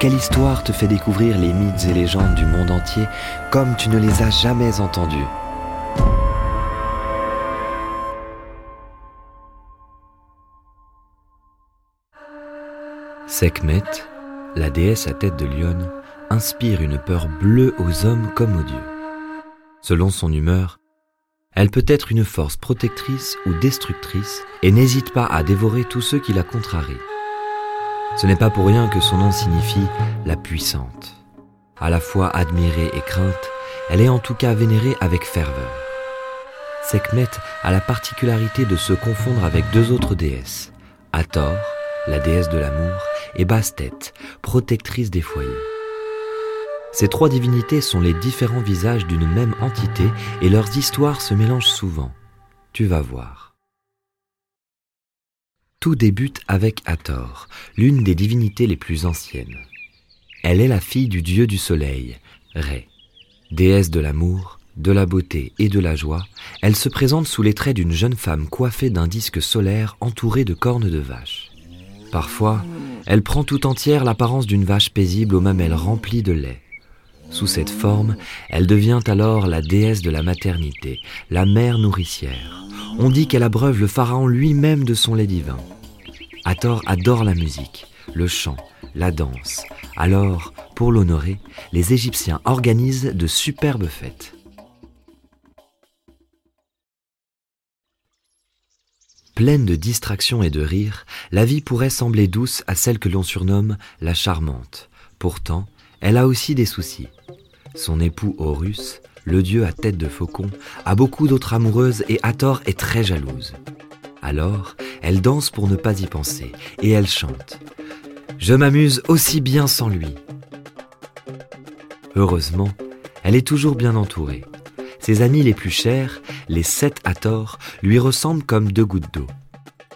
Quelle histoire te fait découvrir les mythes et légendes du monde entier comme tu ne les as jamais entendus Sekhmet, la déesse à tête de lionne, inspire une peur bleue aux hommes comme aux dieux. Selon son humeur, elle peut être une force protectrice ou destructrice et n'hésite pas à dévorer tous ceux qui la contrarient. Ce n'est pas pour rien que son nom signifie la puissante. À la fois admirée et crainte, elle est en tout cas vénérée avec ferveur. Sekhmet a la particularité de se confondre avec deux autres déesses, Hathor, la déesse de l'amour, et Bastet, protectrice des foyers. Ces trois divinités sont les différents visages d'une même entité et leurs histoires se mélangent souvent. Tu vas voir. Tout débute avec Hathor, l'une des divinités les plus anciennes. Elle est la fille du dieu du soleil, Ré. Déesse de l'amour, de la beauté et de la joie, elle se présente sous les traits d'une jeune femme coiffée d'un disque solaire entouré de cornes de vache. Parfois, elle prend tout entière l'apparence d'une vache paisible aux mamelles remplies de lait. Sous cette forme, elle devient alors la déesse de la maternité, la mère nourricière. On dit qu'elle abreuve le pharaon lui-même de son lait divin. Hathor adore la musique, le chant, la danse. Alors, pour l'honorer, les Égyptiens organisent de superbes fêtes. Pleine de distractions et de rires, la vie pourrait sembler douce à celle que l'on surnomme la charmante. Pourtant, elle a aussi des soucis. Son époux Horus, le dieu à tête de faucon, a beaucoup d'autres amoureuses et Hathor est très jalouse. Alors, elle danse pour ne pas y penser et elle chante. Je m'amuse aussi bien sans lui. Heureusement, elle est toujours bien entourée. Ses amis les plus chers, les sept Hathor, lui ressemblent comme deux gouttes d'eau.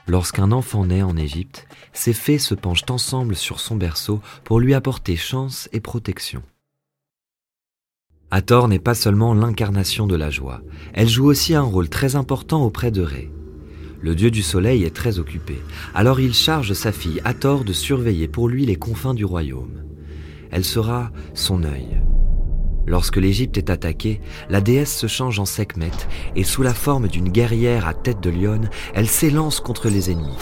Lorsqu'un enfant naît en Égypte, ses fées se penchent ensemble sur son berceau pour lui apporter chance et protection. Hathor n'est pas seulement l'incarnation de la joie, elle joue aussi un rôle très important auprès de Ré. Le dieu du soleil est très occupé, alors il charge sa fille Hathor de surveiller pour lui les confins du royaume. Elle sera son œil. Lorsque l'Égypte est attaquée, la déesse se change en Sekhmet et sous la forme d'une guerrière à tête de lionne, elle s'élance contre les ennemis.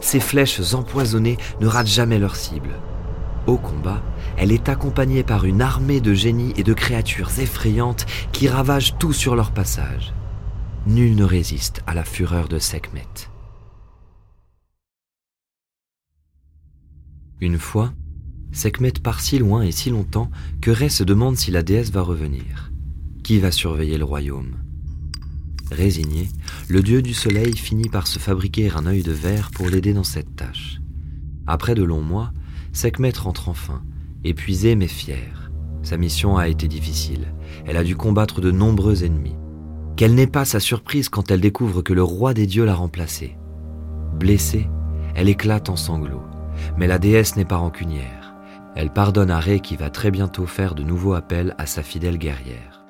Ses flèches empoisonnées ne ratent jamais leur cible. Au combat, elle est accompagnée par une armée de génies et de créatures effrayantes qui ravagent tout sur leur passage. Nul ne résiste à la fureur de Sekhmet. Une fois, Sekhmet part si loin et si longtemps que Ré se demande si la déesse va revenir. Qui va surveiller le royaume? Résigné, le dieu du soleil finit par se fabriquer un œil de verre pour l'aider dans cette tâche. Après de longs mois, Sekhmet rentre enfin, épuisé mais fier. Sa mission a été difficile. Elle a dû combattre de nombreux ennemis. Quelle n'est pas sa surprise quand elle découvre que le roi des dieux l'a remplacée. Blessée, elle éclate en sanglots. Mais la déesse n'est pas rancunière. Elle pardonne à Ré qui va très bientôt faire de nouveaux appels à sa fidèle guerrière.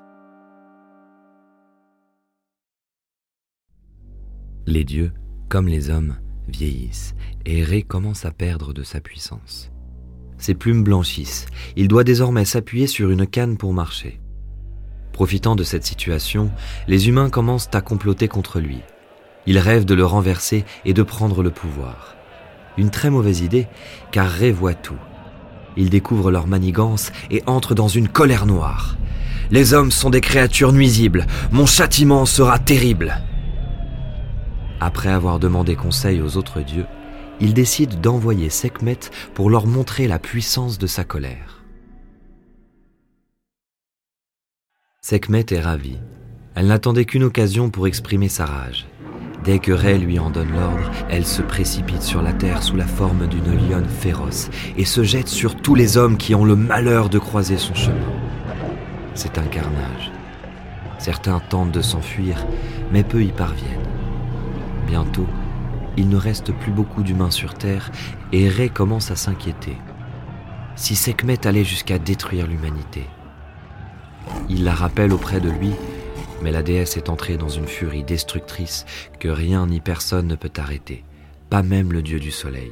Les dieux, comme les hommes, vieillissent et Ré commence à perdre de sa puissance. Ses plumes blanchissent. Il doit désormais s'appuyer sur une canne pour marcher. Profitant de cette situation, les humains commencent à comploter contre lui. Ils rêvent de le renverser et de prendre le pouvoir. Une très mauvaise idée, car Ré voit tout. Il découvre leur manigance et entre dans une colère noire. Les hommes sont des créatures nuisibles. Mon châtiment sera terrible. Après avoir demandé conseil aux autres dieux, il décide d'envoyer Sekhmet pour leur montrer la puissance de sa colère. Sekhmet est ravie. Elle n'attendait qu'une occasion pour exprimer sa rage. Dès que Ré lui en donne l'ordre, elle se précipite sur la terre sous la forme d'une lionne féroce et se jette sur tous les hommes qui ont le malheur de croiser son chemin. C'est un carnage. Certains tentent de s'enfuir, mais peu y parviennent. Bientôt, il ne reste plus beaucoup d'humains sur Terre et Ré commence à s'inquiéter. Si Sekhmet allait jusqu'à détruire l'humanité Il la rappelle auprès de lui, mais la déesse est entrée dans une furie destructrice que rien ni personne ne peut arrêter, pas même le dieu du soleil.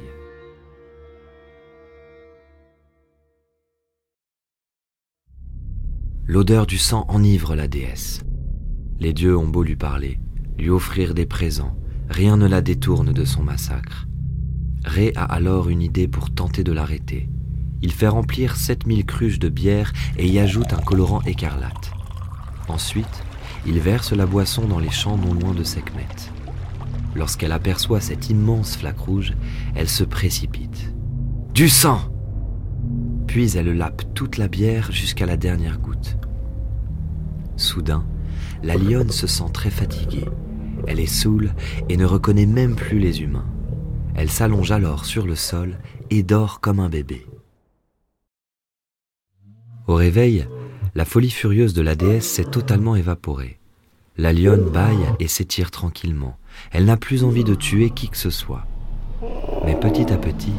L'odeur du sang enivre la déesse. Les dieux ont beau lui parler, lui offrir des présents, rien ne la détourne de son massacre. Ré a alors une idée pour tenter de l'arrêter. Il fait remplir 7000 cruches de bière et y ajoute un colorant écarlate. Ensuite, il verse la boisson dans les champs non loin de Sekhmet. Lorsqu'elle aperçoit cette immense flaque rouge, elle se précipite. Du sang Puis elle lape toute la bière jusqu'à la dernière goutte. Soudain, la lionne se sent très fatiguée. Elle est saoule et ne reconnaît même plus les humains. Elle s'allonge alors sur le sol et dort comme un bébé. Au réveil, la folie furieuse de la déesse s'est totalement évaporée. La lionne bâille et s'étire tranquillement. Elle n'a plus envie de tuer qui que ce soit. Mais petit à petit,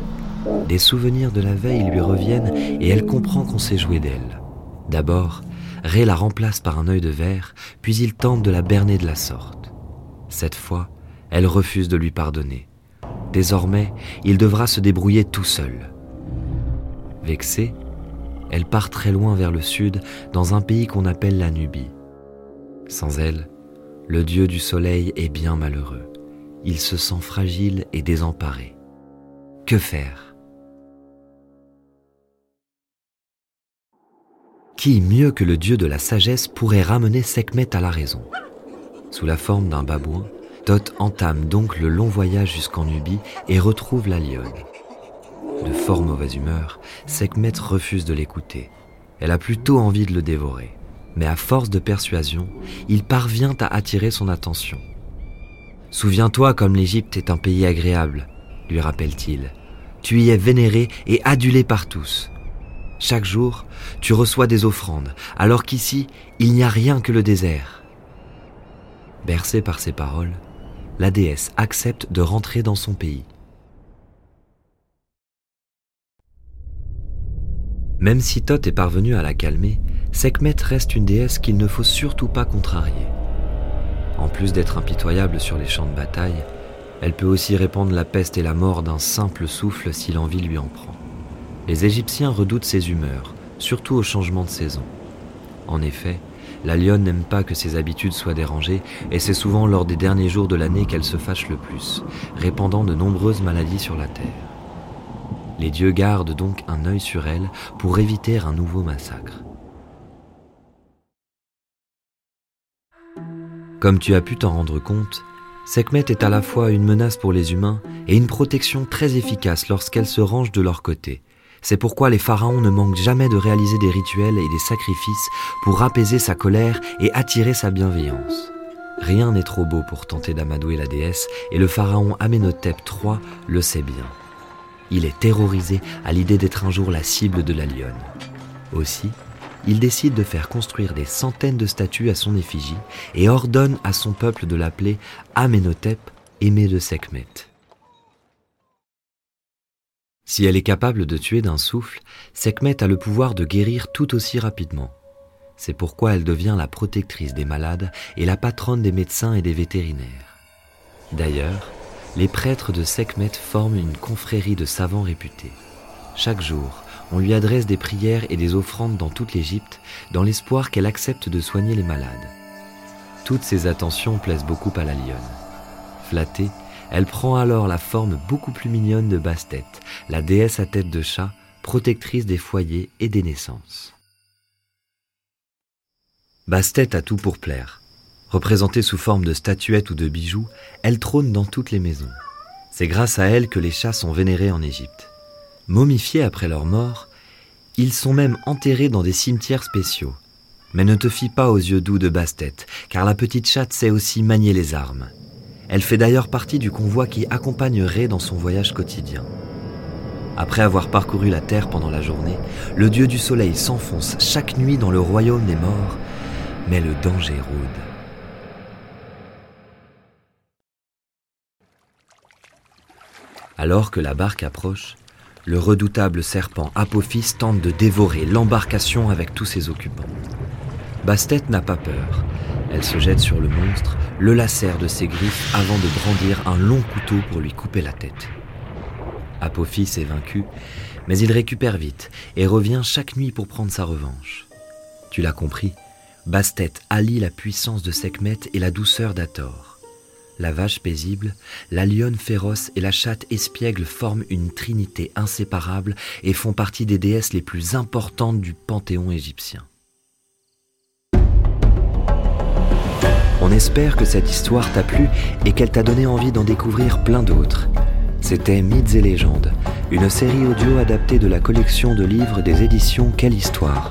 des souvenirs de la veille lui reviennent et elle comprend qu'on s'est joué d'elle. D'abord, Ré la remplace par un œil de verre, puis il tente de la berner de la sorte. Cette fois, elle refuse de lui pardonner. Désormais, il devra se débrouiller tout seul. Vexée, elle part très loin vers le sud, dans un pays qu'on appelle la Nubie. Sans elle, le dieu du soleil est bien malheureux. Il se sent fragile et désemparé. Que faire? Qui mieux que le dieu de la sagesse pourrait ramener Sekhmet à la raison? Sous la forme d'un babouin, Thoth entame donc le long voyage jusqu'en Nubie et retrouve la lionne. De fort mauvaise humeur, Sekhmet refuse de l'écouter. Elle a plutôt envie de le dévorer. Mais à force de persuasion, il parvient à attirer son attention. Souviens-toi comme l'Égypte est un pays agréable, lui rappelle-t-il. Tu y es vénéré et adulé par tous. Chaque jour, tu reçois des offrandes, alors qu'ici, il n'y a rien que le désert. Bercée par ces paroles, la déesse accepte de rentrer dans son pays. Même si Thoth est parvenu à la calmer, Sekhmet reste une déesse qu'il ne faut surtout pas contrarier. En plus d'être impitoyable sur les champs de bataille, elle peut aussi répandre la peste et la mort d'un simple souffle si l'envie lui en prend. Les Égyptiens redoutent ses humeurs, surtout au changement de saison. En effet, la lionne n'aime pas que ses habitudes soient dérangées et c'est souvent lors des derniers jours de l'année qu'elle se fâche le plus, répandant de nombreuses maladies sur la terre. Les dieux gardent donc un œil sur elle pour éviter un nouveau massacre. Comme tu as pu t'en rendre compte, Sekhmet est à la fois une menace pour les humains et une protection très efficace lorsqu'elle se range de leur côté, c'est pourquoi les pharaons ne manquent jamais de réaliser des rituels et des sacrifices pour apaiser sa colère et attirer sa bienveillance. Rien n'est trop beau pour tenter d'amadouer la déesse et le pharaon Amenhotep III le sait bien. Il est terrorisé à l'idée d'être un jour la cible de la lionne. Aussi, il décide de faire construire des centaines de statues à son effigie et ordonne à son peuple de l'appeler Amenhotep, aimé de Sekhmet. Si elle est capable de tuer d'un souffle, Sekhmet a le pouvoir de guérir tout aussi rapidement. C'est pourquoi elle devient la protectrice des malades et la patronne des médecins et des vétérinaires. D'ailleurs, les prêtres de Sekhmet forment une confrérie de savants réputés. Chaque jour, on lui adresse des prières et des offrandes dans toute l'Égypte, dans l'espoir qu'elle accepte de soigner les malades. Toutes ces attentions plaisent beaucoup à la lionne. Flattée, elle prend alors la forme beaucoup plus mignonne de Bastet, la déesse à tête de chat, protectrice des foyers et des naissances. Bastet a tout pour plaire. Représentée sous forme de statuettes ou de bijoux, elle trône dans toutes les maisons. C'est grâce à elle que les chats sont vénérés en Égypte. Momifiés après leur mort, ils sont même enterrés dans des cimetières spéciaux. Mais ne te fie pas aux yeux doux de Bastet, car la petite chatte sait aussi manier les armes. Elle fait d'ailleurs partie du convoi qui accompagnerait dans son voyage quotidien. Après avoir parcouru la terre pendant la journée, le dieu du soleil s'enfonce chaque nuit dans le royaume des morts, mais le danger rôde. Alors que la barque approche, le redoutable serpent Apophis tente de dévorer l'embarcation avec tous ses occupants. Bastet n'a pas peur. Elle se jette sur le monstre, le lacère de ses griffes avant de brandir un long couteau pour lui couper la tête. Apophis est vaincu, mais il récupère vite et revient chaque nuit pour prendre sa revanche. Tu l'as compris, Bastet allie la puissance de Sekhmet et la douceur d'Ator la vache paisible, la lionne féroce et la chatte espiègle forment une trinité inséparable et font partie des déesses les plus importantes du panthéon égyptien. On espère que cette histoire t'a plu et qu'elle t'a donné envie d'en découvrir plein d'autres. C'était Mythes et légendes, une série audio adaptée de la collection de livres des éditions Quelle Histoire.